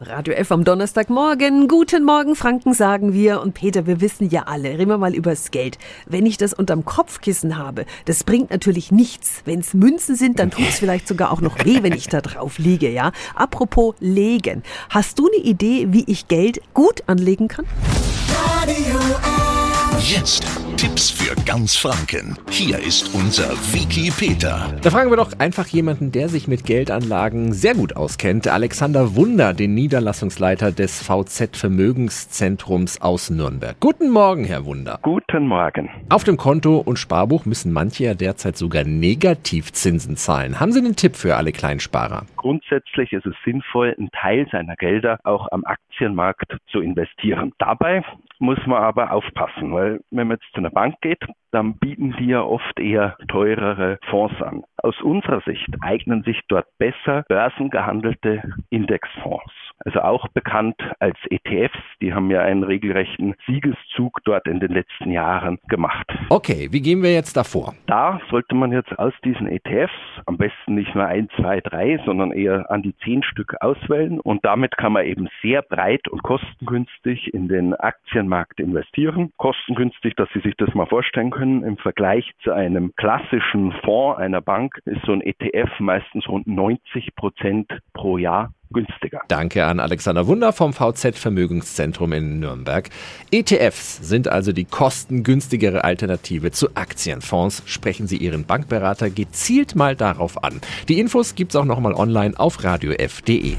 Radio F am Donnerstagmorgen. Guten Morgen, Franken, sagen wir. Und Peter, wir wissen ja alle, reden wir mal übers Geld. Wenn ich das unterm Kopfkissen habe, das bringt natürlich nichts. Wenn es Münzen sind, dann tut es vielleicht sogar auch noch weh, wenn ich da drauf liege, ja? Apropos legen. Hast du eine Idee, wie ich Geld gut anlegen kann? Radio F. Jetzt Tipps für ganz Franken. Hier ist unser Wiki Peter. Da fragen wir doch einfach jemanden, der sich mit Geldanlagen sehr gut auskennt. Alexander Wunder, den Niederlassungsleiter des VZ Vermögenszentrums aus Nürnberg. Guten Morgen, Herr Wunder. Guten Morgen. Auf dem Konto und Sparbuch müssen manche ja derzeit sogar Negativzinsen zahlen. Haben Sie einen Tipp für alle Kleinsparer? Grundsätzlich ist es sinnvoll, einen Teil seiner Gelder auch am Aktienmarkt zu investieren. Dabei muss man aber aufpassen, weil wenn man jetzt zu einer Bank geht, dann bieten die ja oft eher teurere Fonds an. Aus unserer Sicht eignen sich dort besser börsengehandelte Indexfonds also auch bekannt als ETFs. Die haben ja einen regelrechten Siegeszug dort in den letzten Jahren gemacht. Okay, wie gehen wir jetzt davor? Da sollte man jetzt aus diesen ETFs am besten nicht nur ein, zwei, drei, sondern eher an die zehn Stück auswählen und damit kann man eben sehr breit und kostengünstig in den Aktienmarkt investieren. Kostengünstig, dass Sie sich das mal vorstellen können, im Vergleich zu einem klassischen Fonds einer Bank ist so ein ETF meistens rund 90 Prozent pro Jahr günstiger. Danke an Alexander Wunder vom VZ Vermögenszentrum in Nürnberg. ETFs sind also die kostengünstigere Alternative zu Aktienfonds. Sprechen Sie Ihren Bankberater gezielt mal darauf an. Die Infos gibt's auch nochmal online auf radiof.de.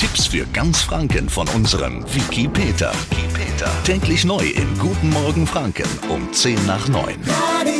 Tipps für ganz Franken von unserem Wiki Peter. Täglich neu in Guten Morgen Franken um 10 nach 9. Radio